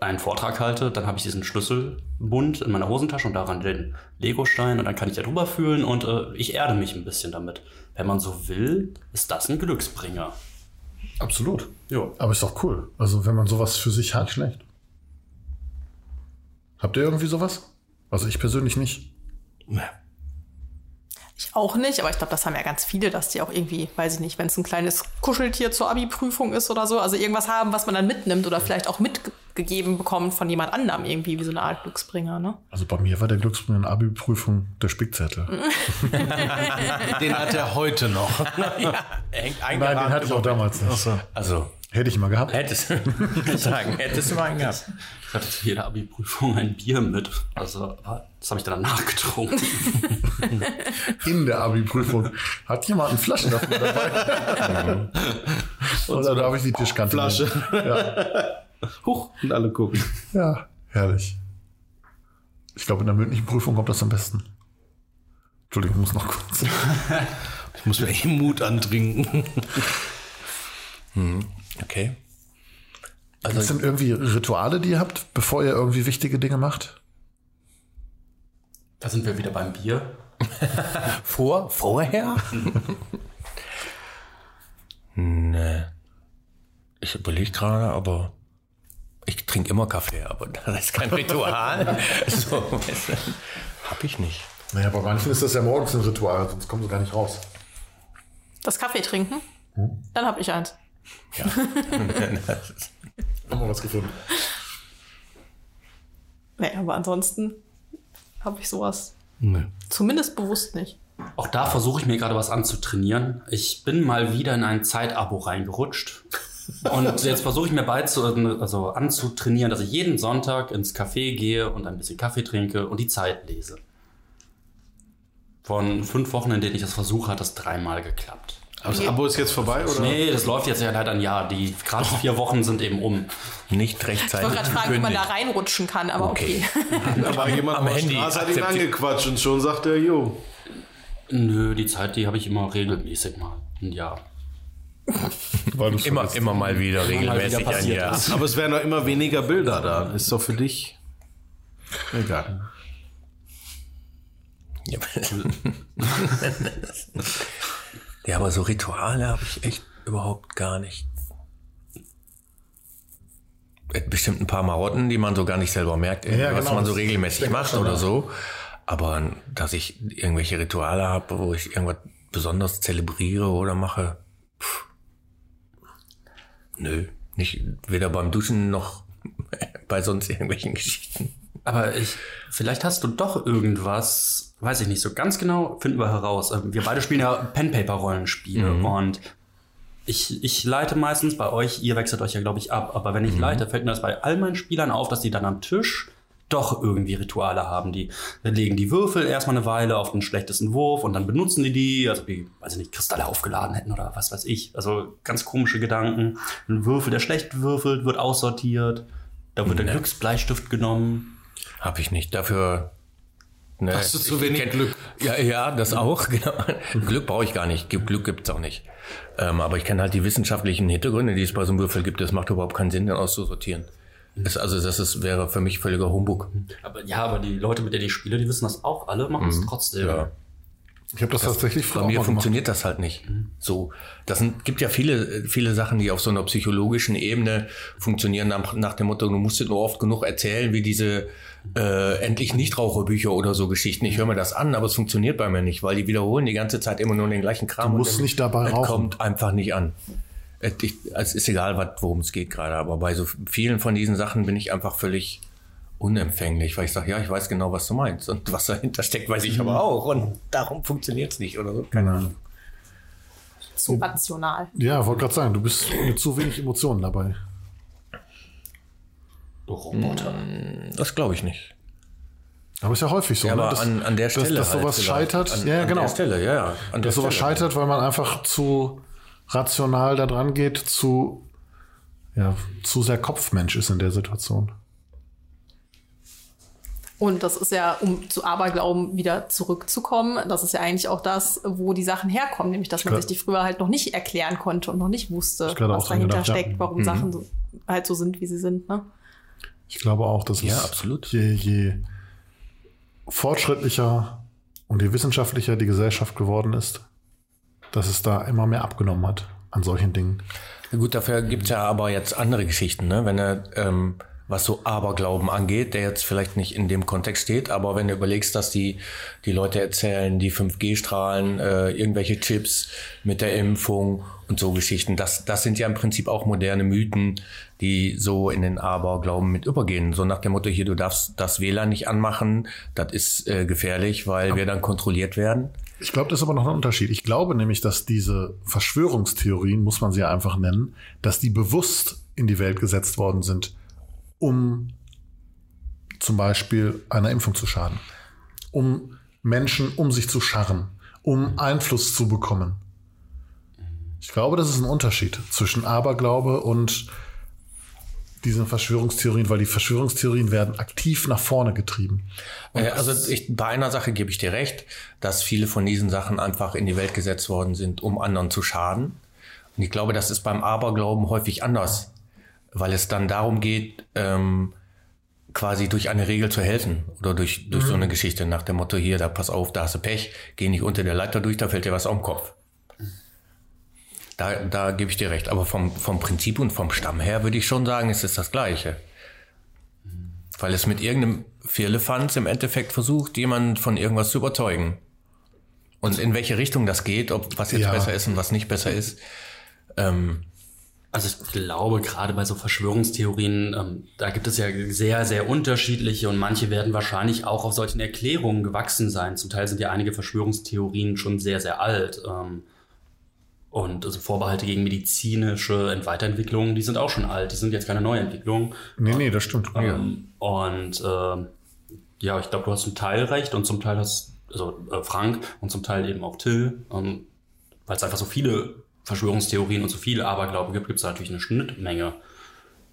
einen Vortrag halte, dann habe ich diesen Schlüsselbund in meiner Hosentasche und daran den Legostein und dann kann ich da drüber fühlen und äh, ich erde mich ein bisschen damit. Wenn man so will, ist das ein Glücksbringer. Absolut. Jo. Aber ist doch cool. Also, wenn man sowas für sich hat, schlecht. Habt ihr irgendwie sowas? Also, ich persönlich nicht. Ich auch nicht, aber ich glaube, das haben ja ganz viele, dass die auch irgendwie, weiß ich nicht, wenn es ein kleines Kuscheltier zur Abi-Prüfung ist oder so, also irgendwas haben, was man dann mitnimmt oder vielleicht auch mitgegeben bekommt von jemand anderem irgendwie, wie so eine Art Glücksbringer, ne? Also, bei mir war der Glücksbringer in der Abi-Prüfung der Spickzettel. (laughs) Den hat er heute noch. (laughs) Hängt Nein, den hatte ich auch damals nicht. Also, Hätte ich mal gehabt. hättest du (laughs) sagen, hättest du mal einen gehabt. Ich hatte zu jeder Abi-Prüfung ein Bier mit. Also, das habe ich dann nachgetrunken. (laughs) In der Abi-Prüfung. Hat jemand eine Flaschenöffner dabei? (laughs) Und da darf ich die Tischkante Flasche. nehmen. Huch, und alle gucken. Ja, herrlich. Ich glaube, in der mündlichen Prüfung kommt das am besten. Entschuldigung, ich muss noch kurz. (laughs) Ich muss mir eben Mut antrinken. Okay. Gibt es denn irgendwie Rituale, die ihr habt, bevor ihr irgendwie wichtige Dinge macht? Da sind wir wieder beim Bier. (laughs) Vor, vorher? nee. Ich überlege gerade, aber trinke immer Kaffee, aber (laughs) das ist kein Ritual. (laughs) so, weißt du, hab ich nicht. Naja, bei manchen ist das ja morgens ein Ritual, sonst kommen sie gar nicht raus. Das Kaffee trinken? Dann habe ich eins. Ja. Haben wir was gefunden. Nee, aber ansonsten habe ich sowas Nee. zumindest bewusst nicht. Auch da versuche ich mir gerade was anzutrainieren. Ich bin mal wieder in ein Zeitabo reingerutscht. Und (laughs) jetzt versuche ich mir beizu also anzutrainieren, dass ich jeden Sonntag ins Café gehe und ein bisschen Kaffee trinke und die Zeit lese. Von fünf Wochen, in denen ich das versuche, hat das dreimal geklappt. Aber das Abo ist jetzt vorbei, oder? Nee, das läuft jetzt ja leider ein Jahr. Die gerade vier Wochen sind eben um. Nicht Ich rechtzeitig. wollte gerade fragen, wie man da reinrutschen kann, aber okay. Okay. (laughs) Da war jemand Am Handy Straße, hat ihn angequatscht und schon sagt er, jo. Nö, die Zeit, die habe ich immer regelmäßig mal. Ein Jahr. (laughs) Immer, immer mal wieder mal wieder regelmäßig ein Jahr. ist. Aber es werden noch immer weniger Bilder da. Ist doch für dich egal. (laughs) Ja. Ja, aber so Rituale habe ich echt überhaupt gar nicht. Bestimmt ein paar Marotten, die man so gar nicht selber merkt, Ja, was genau, man so regelmäßig macht oder so. Aber dass ich irgendwelche Rituale habe, wo ich irgendwas besonders zelebriere oder mache, pff, nö, nicht weder beim Duschen noch (laughs) bei sonst irgendwelchen Geschichten. Aber ich, vielleicht hast du doch irgendwas, weiß ich nicht so ganz genau, finden wir heraus. Ähm, Wir beide spielen ja Pen-Paper-Rollenspiele und ich, ich leite meistens bei euch, ihr wechselt euch ja, glaube ich, ab, aber wenn ich leite, fällt mir das bei all meinen Spielern auf, dass die dann am Tisch doch irgendwie Rituale haben. Die legen die Würfel erstmal eine Weile auf den schlechtesten Wurf und dann benutzen die die, also wie, weiß ich nicht, Kristalle aufgeladen hätten oder was weiß ich. Also ganz komische Gedanken. Ein Würfel, der schlecht würfelt, wird aussortiert. Da wird der Ne. Glücksbleistift genommen. Habe ich nicht. Dafür. Ne, Hast du zu ich wenig kenn- Glück? Ja, ja, das auch. (laughs) Genau. Glück brauche ich gar nicht. Glück gibt's auch nicht. Ähm, aber ich kenne halt die wissenschaftlichen Hintergründe, die es bei so einem Würfel gibt. Das macht überhaupt keinen Sinn, den auszusortieren. Das, also das ist, wäre für mich völliger Humbug. Aber ja, aber die Leute, mit denen ich spiele, die wissen das auch alle, machen es trotzdem. Ja. Ich habe das, tatsächlich Bei mir funktioniert das halt nicht. So, das sind, gibt ja viele, viele Sachen, die auf so einer psychologischen Ebene funktionieren, nach, nach dem Motto, du musst es nur oft genug erzählen, wie diese äh, endlich Nichtraucherbücher oder so Geschichten. Ich höre mir das an, aber es funktioniert bei mir nicht, weil die wiederholen die ganze Zeit immer nur den gleichen Kram. Du musst nicht dabei es rauchen. kommt einfach nicht an. Es ich- es ist egal, worum es geht gerade, aber bei so vielen von diesen Sachen bin ich einfach völlig unempfänglich, weil ich sage, ja, ich weiß genau, was du meinst. Und was dahinter steckt, weiß ich aber auch. Und darum funktioniert es nicht oder so. Keine Ahnung. Zu rational. Ja, wollte gerade sagen, du bist mit zu wenig Emotionen dabei. Roboter. Das glaube ich nicht. Aber ist ja häufig so, Ja, ne? aber dass, an, an der Stelle. dass, dass halt sowas vielleicht. scheitert. An, ja, an genau. der Stelle, ja, ja. An der dass sowas Stelle. scheitert, weil man einfach zu rational da dran geht, zu, ja, zu sehr Kopfmensch ist in der Situation. Und das ist ja, um zu Aberglauben wieder zurückzukommen, das ist ja eigentlich auch das, wo die Sachen herkommen, nämlich dass man sich die früher halt noch nicht erklären konnte und noch nicht wusste, was dahinter gedacht, ja. steckt, warum Mhm. Sachen so, halt so sind, wie sie sind. Ne? Ich glaube auch, dass Ja, es absolut. Je, je fortschrittlicher und je wissenschaftlicher die Gesellschaft geworden ist, dass es da immer mehr abgenommen hat an solchen Dingen. Ja, Gut, dafür gibt's ja aber jetzt andere Geschichten, ne? Wenn er, ähm, was so Aberglauben angeht, der jetzt vielleicht nicht in dem Kontext steht, aber wenn du überlegst, dass die, die Leute erzählen, die 5G-Strahlen, äh, irgendwelche Chips mit der Impfung und so Geschichten, das, das sind ja im Prinzip auch moderne Mythen, die so in den Aberglauben mit übergehen. So nach dem Motto, hier, du darfst das WLAN nicht anmachen, das ist äh, gefährlich, weil wir dann kontrolliert werden. Ich glaube, das ist aber noch ein Unterschied. Ich glaube nämlich, dass diese Verschwörungstheorien, muss man sie ja einfach nennen, dass die bewusst in die Welt gesetzt worden sind, um zum Beispiel einer Impfung zu schaden, um Menschen um sich zu scharren, um Einfluss zu bekommen. Ich glaube, das ist ein Unterschied zwischen Aberglaube und diesen Verschwörungstheorien, weil die Verschwörungstheorien werden aktiv nach vorne getrieben. Äh, Also ich, bei einer Sache gebe ich dir recht, dass viele von diesen Sachen einfach in die Welt gesetzt worden sind, um anderen zu schaden. Und ich glaube, das ist beim Aberglauben häufig anders, weil es dann darum geht, ähm, quasi durch eine Regel zu helfen oder durch, durch so eine Geschichte nach dem Motto, hier, da pass auf, da hast du Pech, geh nicht unter der Leiter durch, da fällt dir was auf den Kopf. Da, da gebe ich dir recht. Aber vom, vom Prinzip und vom Stamm her würde ich schon sagen, es ist das Gleiche. Weil es mit irgendeinem Firlefanz im Endeffekt versucht, jemanden von irgendwas zu überzeugen. Und in welche Richtung das geht, ob was jetzt Ja. besser ist und was nicht besser ist. Ähm, Also ich glaube, gerade bei so Verschwörungstheorien, ähm, da gibt es ja sehr, sehr unterschiedliche und manche werden wahrscheinlich auch auf solchen Erklärungen gewachsen sein. Zum Teil sind ja einige Verschwörungstheorien schon sehr, sehr alt. Ähm, und also Vorbehalte gegen medizinische Weiterentwicklungen, die sind auch schon alt. Die sind jetzt keine Neuentwicklung. Nee, nee, das stimmt. Ähm, und ähm, ja, ich glaube, du hast zum Teil recht und zum Teil hast, also äh, Frank und zum Teil eben auch Till, ähm, weil es einfach so viele Verschwörungstheorien und so viele Aberglauben gibt, gibt es natürlich eine Schnittmenge.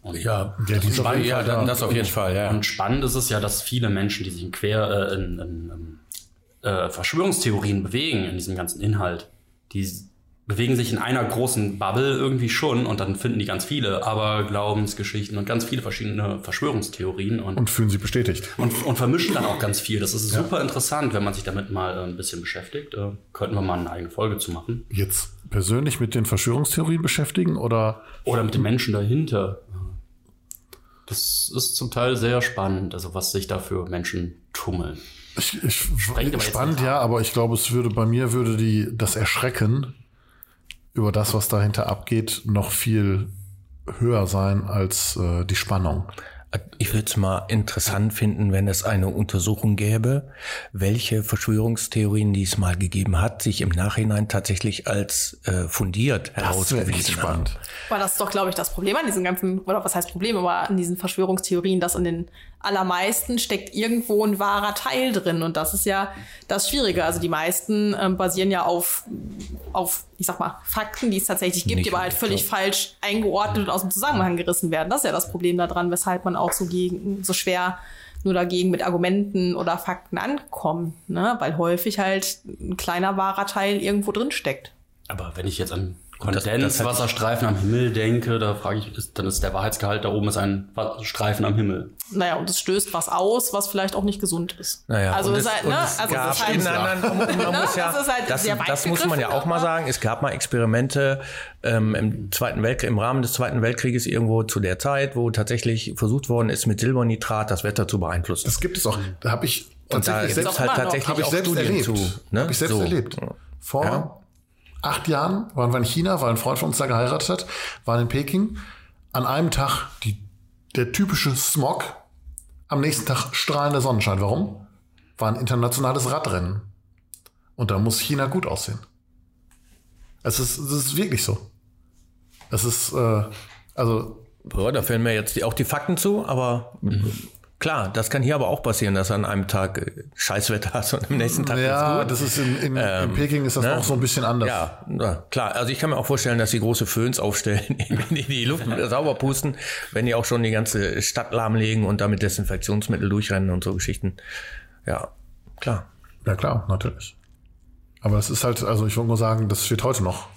Und ja, Ja, jeden ja, Fall dann da. das auf jeden Fall, ja. und spannend ist es ja, dass viele Menschen, die sich in Quer, äh, in, in, äh, Verschwörungstheorien bewegen, in diesem ganzen Inhalt, die bewegen sich in einer großen Bubble irgendwie schon und dann finden die ganz viele Aberglaubensgeschichten und ganz viele verschiedene Verschwörungstheorien und, Und fühlen sich bestätigt. und, und vermischen dann auch ganz viel. Das ist super interessant, wenn man sich damit mal äh, ein bisschen beschäftigt. Äh, könnten wir mal eine eigene Folge zu machen. Jetzt persönlich mit den Verschwörungstheorien beschäftigen oder Oder mit den Menschen dahinter. Das ist zum Teil sehr spannend, also was sich da für Menschen tummeln. ich, ich spannend, ja, aber ich glaube, es würde bei mir würde die das Erschrecken über das, was dahinter abgeht, noch viel höher sein als äh, die Spannung. Ich würde es mal interessant finden, wenn es eine Untersuchung gäbe, welche Verschwörungstheorien, die es mal gegeben hat, sich im Nachhinein tatsächlich als äh, fundiert Das herausgewiesen haben. spannend. Aber das ist doch, glaube ich, das Problem an diesen ganzen, oder was heißt Problem, aber an diesen Verschwörungstheorien, dass in den allermeisten steckt irgendwo ein wahrer Teil drin. Und das ist ja das Schwierige. Also die meisten ähm, basieren ja auf, auf, ich sag mal, Fakten, die es tatsächlich gibt, Nicht die aber halt völlig falsch eingeordnet und aus dem Zusammenhang gerissen werden. Das ist ja das Problem daran, weshalb man auch so gegen, so schwer nur dagegen mit Argumenten oder Fakten ankommt, ne? Weil häufig halt ein kleiner wahrer Teil irgendwo drin steckt. Aber wenn ich jetzt an Kondenswasserstreifen am Himmel denke, da frage ich, ist, dann ist der Wahrheitsgehalt da oben ist ein Streifen am Himmel. Naja, und es stößt was aus, was vielleicht auch nicht gesund ist. Naja, also und ist es- halt, ne? es Also gab es ist halt, in anderen, man (laughs) Ne? muss ja, Das ist halt das, das muss man ja auch mal aber- sagen. Es gab mal Experimente ähm, im Zweiten Weltkrieg, im Rahmen des Zweiten Weltkrieges irgendwo zu der Zeit, wo tatsächlich versucht worden ist, mit Silbernitrat das Wetter zu beeinflussen. Das gibt es auch. Da habe ich Und da tatsächlich selbst, es halt tatsächlich hab ich auch selbst Studien erlebt. zu. Ne? Habe ich selbst So. erlebt. Vor Ja. Acht Jahren waren wir in China, weil ein Freund von uns da geheiratet hat, waren in Peking. An einem Tag die, der typische Smog, am nächsten Tag strahlender Sonnenschein. Warum? War ein internationales Radrennen. Und da muss China gut aussehen. Es ist, es ist wirklich so. Es ist, äh, also Ja, da fällen mir jetzt die, auch die Fakten zu, aber klar, das kann hier aber auch passieren, dass du an einem Tag äh, Scheißwetter (laughs) hast und am nächsten Tag ja, ist gut. das ist in, in, in Peking ist das ne? auch so ein bisschen anders. Ja, klar. Also ich kann mir auch vorstellen, dass sie große Föhns aufstellen, (laughs) die die Luft (laughs) sauber pusten, wenn die auch schon die ganze Stadt lahmlegen und damit Desinfektionsmittel durchrennen und so Geschichten. Ja, klar. Ja klar, natürlich. Aber es ist halt, also ich wollte nur sagen, das wird heute noch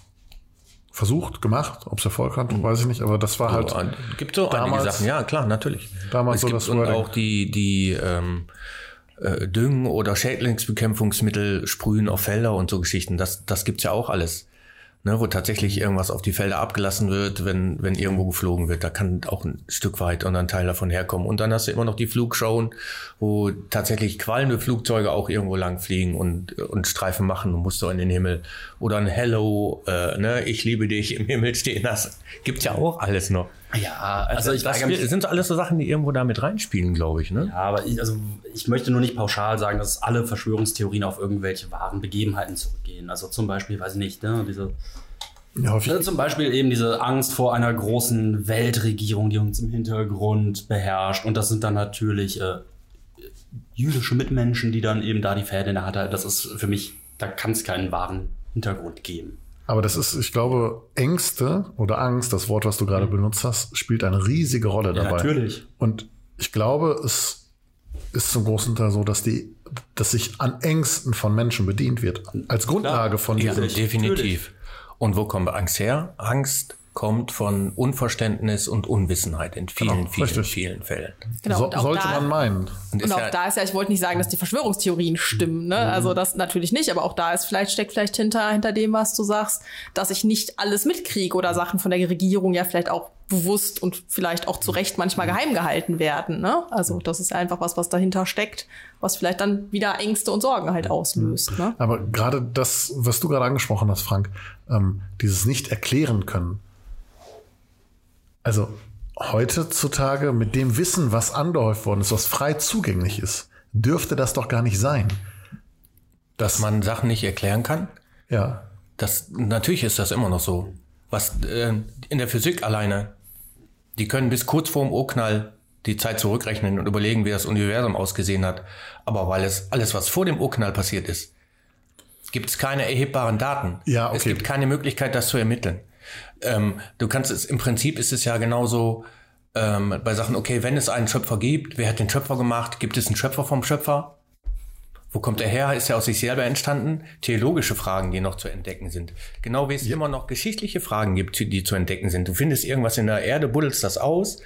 versucht, gemacht. Ob es Erfolg hat, weiß ich nicht. Aber das war halt, Also, gibt so einige damals- Sachen. Ja, klar, natürlich. damals es so gibt das und auch die die ähm, äh, Düngen oder Schädlingsbekämpfungsmittel sprühen auf Felder und so Geschichten. Das das gibt's ja auch alles. Ne, wo tatsächlich irgendwas auf die Felder abgelassen wird, wenn, wenn irgendwo geflogen wird. Da kann auch ein Stück weit und ein Teil davon herkommen. Und dann hast du immer noch die Flugshowen, wo tatsächlich qualende Flugzeuge auch irgendwo lang fliegen und, und Streifen machen und musst du in den Himmel. Oder ein Hello, äh, ne, ich liebe dich im Himmel stehen lassen. Gibt's ja auch alles noch. Ja, also ich Das mich, sind alles so Sachen, die irgendwo da mit reinspielen, glaube ich, ne? ja, aber ich, also ich möchte nur nicht pauschal sagen, dass alle Verschwörungstheorien auf irgendwelche wahren Begebenheiten zurückgehen. Also zum Beispiel, weiß ich nicht, ne, diese ja, Ne, Zum Beispiel eben diese Angst vor einer großen Weltregierung, die uns im Hintergrund beherrscht. Und das sind dann natürlich äh, jüdische Mitmenschen, die dann eben da die Fäden in der Hand halten. Das ist für mich, da kann es keinen wahren Hintergrund geben. Aber das ist, ich glaube, Ängste oder Angst, das Wort, was du gerade benutzt hast, spielt eine riesige Rolle dabei. natürlich. Und ich glaube, es ist zum großen Teil so, dass die, dass sich an Ängsten von Menschen bedient wird. Als Grundlage von Ja, diesem. definitiv. Und wo kommt Angst her? Angst kommt von Unverständnis und Unwissenheit in vielen, Genau, vielen, richtig. vielen Fällen. Genau, so, und auch sollte da- man meinen. Und, Und auch ja, da ist ja, ich wollte nicht sagen, dass die Verschwörungstheorien stimmen, ne? Also das natürlich nicht, aber auch da ist vielleicht, steckt vielleicht hinter, hinter dem, was du sagst, dass ich nicht alles mitkriege oder Sachen von der Regierung ja vielleicht auch bewusst und vielleicht auch zu Recht manchmal geheim gehalten werden, ne? Also das ist einfach was, was dahinter steckt, was vielleicht dann wieder Ängste und Sorgen halt auslöst, ne? Aber gerade das, was du gerade angesprochen hast, Frank, ähm, dieses nicht erklären können. Also heutzutage mit dem Wissen, was angehäuft worden ist, was frei zugänglich ist, dürfte das doch gar nicht sein. dass man Sachen nicht erklären kann. Ja. Das, natürlich ist das immer noch so. Was äh, in der Physik alleine, die können bis kurz vorm Urknall die Zeit zurückrechnen und überlegen, wie das Universum ausgesehen hat. Aber weil es alles, was vor dem Urknall passiert ist, gibt es keine erhebbaren Daten. Ja, Es okay. gibt keine Möglichkeit, das zu ermitteln. Ähm, du kannst es, im Prinzip ist es ja genauso ähm, bei Sachen, okay, wenn es einen Schöpfer gibt, wer hat den Schöpfer gemacht? Gibt es einen Schöpfer vom Schöpfer? Wo kommt er her? Ist er aus sich selber entstanden? Theologische Fragen, die noch zu entdecken sind. Genau wie es immer noch geschichtliche Fragen gibt, die zu entdecken sind. Du findest irgendwas in der Erde, buddelst das aus.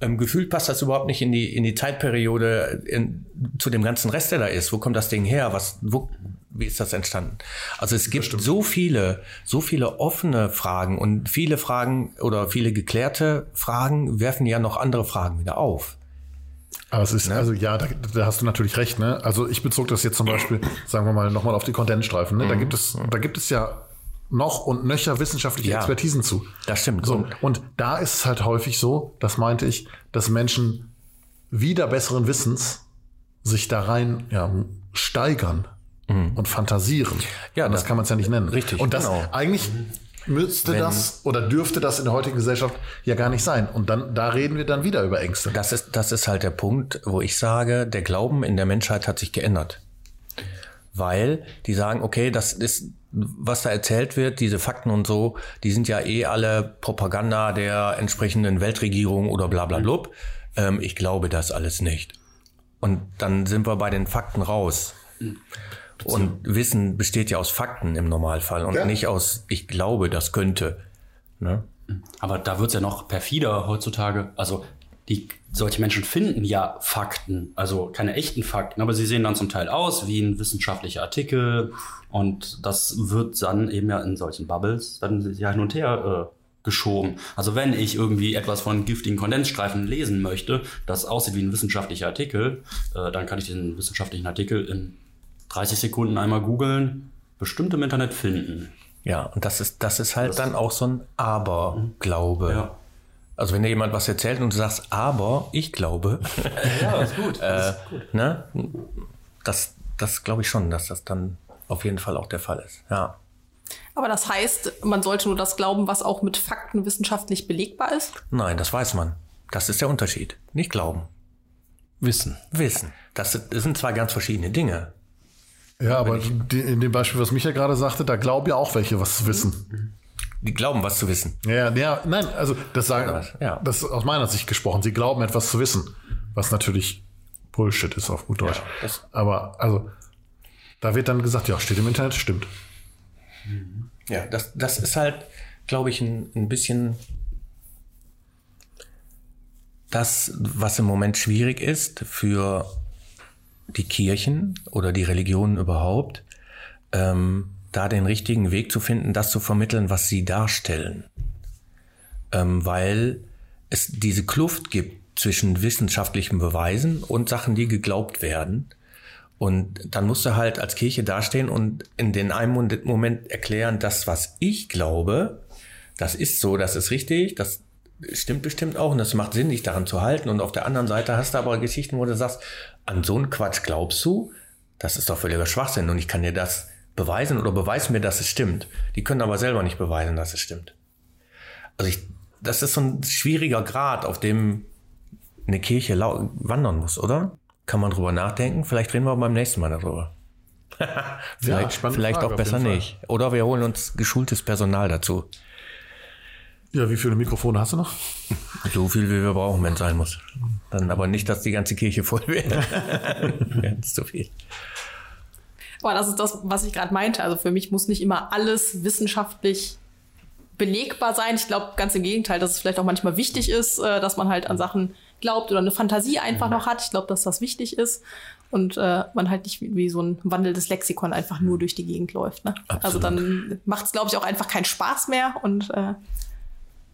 Ähm, gefühlt passt das überhaupt nicht in die, in die Zeitperiode in, zu dem ganzen Rest, der da ist. Wo kommt das Ding her? Was, wo, wie ist das entstanden? Also es gibt so viele, so viele offene Fragen und viele Fragen oder viele geklärte Fragen werfen ja noch andere Fragen wieder auf. Aber es ist, also ja, da, da hast du natürlich recht, ne? Also ich bezog das jetzt zum Beispiel, sagen wir mal, nochmal auf die Kondensstreifen, ne? Da gibt es, da gibt es ja noch und nöcher wissenschaftliche Ja. Expertisen zu. Das stimmt. So, Und- da ist es halt häufig so, das meinte ich, dass Menschen wieder besseren Wissens sich da rein ja, steigern und fantasieren. Mhm. Ja, und das da- kann man es ja nicht nennen. richtig, Und das genau. eigentlich müsste Wenn- das oder dürfte das in der heutigen Gesellschaft ja gar nicht sein. Und dann da reden wir dann wieder über Ängste. Das ist, das ist halt der Punkt, wo ich sage, der Glauben in der Menschheit hat sich geändert. Weil die sagen, okay, das ist, was da erzählt wird, diese Fakten und so, die sind ja eh alle Propaganda der entsprechenden Weltregierung oder bla bla blub. Ähm, ich glaube das alles nicht. Und dann sind wir bei den Fakten raus. Und Wissen besteht ja aus Fakten im Normalfall und Ja. nicht aus, ich glaube, das könnte. Ne? Aber da wird's ja noch perfider heutzutage. Also die, solche Menschen finden ja Fakten, also keine echten Fakten, aber sie sehen dann zum Teil aus wie ein wissenschaftlicher Artikel und das wird dann eben ja in solchen Bubbles dann ja hin und her äh, geschoben. Also wenn ich irgendwie etwas von giftigen Kondensstreifen lesen möchte, das aussieht wie ein wissenschaftlicher Artikel, äh, dann kann ich diesen wissenschaftlichen Artikel in 30 Sekunden einmal googeln, bestimmt im Internet finden. Ja, und das ist, das ist halt dann auch so ein Aberglaube. Ja. Also wenn dir jemand was erzählt und du sagst, aber ich glaube, (laughs) Ja, ist gut. (laughs) äh, ne, das, das glaube ich schon, dass das dann auf jeden Fall auch der Fall ist. Ja. Aber das heißt, man sollte nur das glauben, was auch mit Fakten wissenschaftlich belegbar ist. Nein, das weiß man. Das ist der Unterschied. Nicht glauben. Wissen. Wissen. Das, sind- das sind zwei ganz verschiedene Dinge. Ja, aber in dem Beispiel, was Micha gerade sagte, da glauben ja auch welche, was zu wissen. Die glauben, was zu wissen. Ja, ja, nein, also das sagen? Ja. das ist aus meiner Sicht gesprochen. Sie glauben etwas zu wissen, was natürlich Bullshit ist auf gut Deutsch. das- aber also da wird dann gesagt, ja, steht im Internet, stimmt. Ja, das, das ist halt, glaube ich, ein, ein bisschen das, was im Moment schwierig ist für die Kirchen oder die Religionen überhaupt, ähm, da den richtigen Weg zu finden, das zu vermitteln, was sie darstellen. Ähm, weil es diese Kluft gibt zwischen wissenschaftlichen Beweisen und Sachen, die geglaubt werden. Und dann musst du halt als Kirche dastehen und in den einen Moment erklären, das, was ich glaube, das ist so, das ist richtig, das stimmt bestimmt auch und das macht Sinn, dich daran zu halten. Und auf der anderen Seite hast du aber Geschichten, wo du sagst, an so einen Quatsch glaubst du, das ist doch völliger Schwachsinn und ich kann dir das beweisen oder beweis mir, dass es stimmt. Die können aber selber nicht beweisen, dass es stimmt. Also ich, das ist so ein schwieriger Grad, auf dem eine Kirche wandern muss, oder? Kann man drüber nachdenken? Vielleicht reden wir beim nächsten Mal darüber. (laughs) vielleicht spannende vielleicht Frage, auch besser nicht. Oder wir holen uns geschultes Personal dazu. Ja, wie viele Mikrofone hast du noch? (laughs) So viel, wie wir brauchen, wenn es sein muss. Dann aber nicht, dass die ganze Kirche voll wäre. (laughs) Wäre zu viel. Aber das ist das, was ich gerade meinte. Also für mich muss nicht immer alles wissenschaftlich belegbar sein. Ich glaube ganz im Gegenteil, dass es vielleicht auch manchmal wichtig ist, äh, dass man halt an Sachen glaubt oder eine Fantasie einfach noch hat. Ich glaube, dass das wichtig ist und äh, man halt nicht wie, wie so ein wandelndes Lexikon einfach nur durch die Gegend läuft. Ne? Also dann macht es, glaube ich, auch einfach keinen Spaß mehr und äh,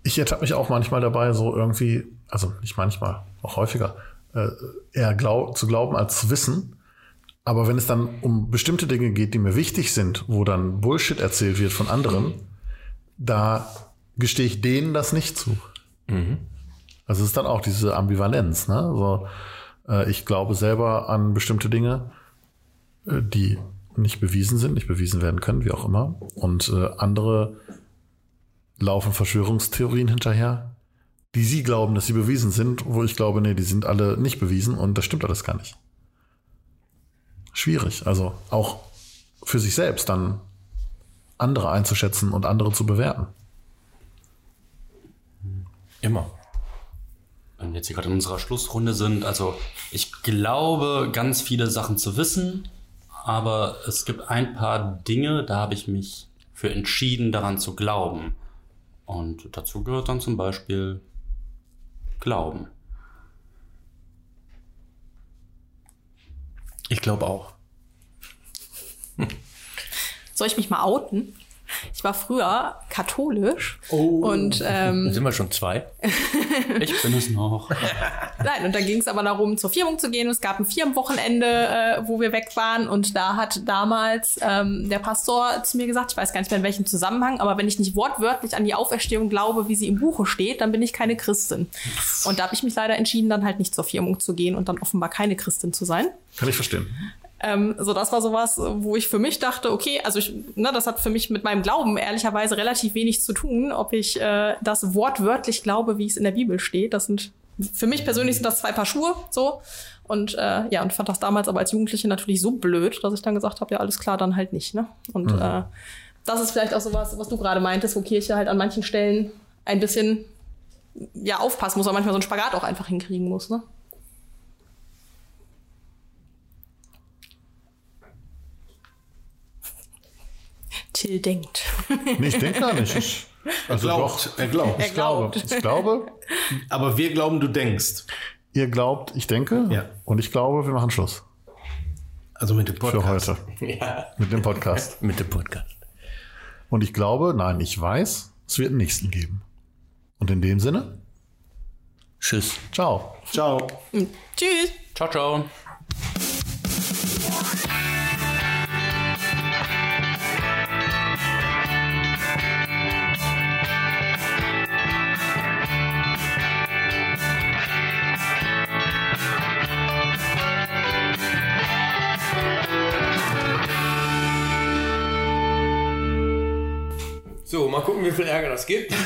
Ich ertappe mich auch manchmal dabei, so irgendwie, also nicht manchmal, auch häufiger, äh, eher glaub, zu glauben als zu wissen. Aber wenn es dann um bestimmte Dinge geht, die mir wichtig sind, wo dann Bullshit erzählt wird von anderen, da gestehe ich denen das nicht zu. Also es ist dann auch diese Ambivalenz. Ne? Also, äh, ich glaube selber an bestimmte Dinge, äh, die nicht bewiesen sind, nicht bewiesen werden können, wie auch immer. Und äh, andere laufen Verschwörungstheorien hinterher, die sie glauben, dass sie bewiesen sind, wo ich glaube, nee, die sind alle nicht bewiesen und das stimmt alles gar nicht. Schwierig. Also auch für sich selbst dann andere einzuschätzen und andere zu bewerten. Immer. Wenn wir jetzt hier gerade in unserer Schlussrunde sind, also ich glaube, ganz viele Sachen zu wissen, aber es gibt ein paar Dinge, da habe ich mich für entschieden, daran zu glauben. Und dazu gehört dann zum Beispiel Glauben. Ich glaube auch. soll ich mich mal outen? Ich war früher katholisch und ähm, Dann sind wir schon zwei. (laughs) Ich bin es noch. Nein, und da ging es aber darum, zur Firmung zu gehen. Es gab ein Firmenwochenende, äh, wo wir weg waren. Und da hat damals ähm, der Pastor zu mir gesagt, ich weiß gar nicht mehr in welchem Zusammenhang, aber wenn ich nicht wortwörtlich an die Auferstehung glaube, wie sie im Buche steht, dann bin ich keine Christin. Und da habe ich mich leider entschieden, dann halt nicht zur Firmung zu gehen und dann offenbar keine Christin zu sein. Kann ich verstehen. Ähm, so, das war sowas, wo ich für mich dachte, okay, also ich, ne, das hat für mich mit meinem Glauben ehrlicherweise relativ wenig zu tun, ob ich äh, das wortwörtlich glaube, wie es in der Bibel steht. Das sind für mich persönlich sind das zwei Paar Schuhe, so. Und äh, ja, und fand das damals aber als Jugendliche natürlich so blöd, dass ich dann gesagt habe, ja, alles klar, dann halt nicht, ne? Und äh, das ist vielleicht auch sowas, was du gerade meintest, wo Kirche halt an manchen Stellen ein bisschen ja aufpassen muss, oder manchmal so einen Spagat auch einfach hinkriegen muss, ne? Till denkt. Nee, ich denke gar nicht. Ich, also glaubt, doch, er glaubt. ich glaube. Ich glaube, Aber wir glauben, du denkst. ihr glaubt, ich denke. Ja. Und ich glaube, wir machen Schluss Also mit dem für Podcast. heute. Ja. Mit dem Podcast. (laughs) Mit dem Podcast. Und ich glaube, nein, ich weiß, es wird einen nächsten geben. Und in dem Sinne, Tschüss. ciao. Ciao. Tschüss. Ciao, ciao. Mal gucken, wie viel Ärger das gibt. (laughs)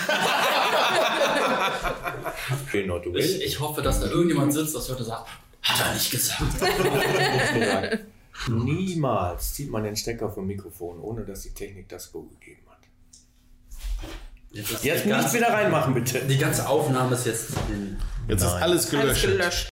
Ich, ich hoffe, dass da irgendjemand sitzt, das heute sagt, hat er nicht gesagt. (laughs) (laughs) Niemals zieht man den Stecker vom Mikrofon, ohne dass die Technik das Go gegeben hat. Jetzt, Jetzt nichts wieder reinmachen, bitte. Die ganze Aufnahme ist jetzt in Jetzt ist alles gelöscht. Alles gelöscht.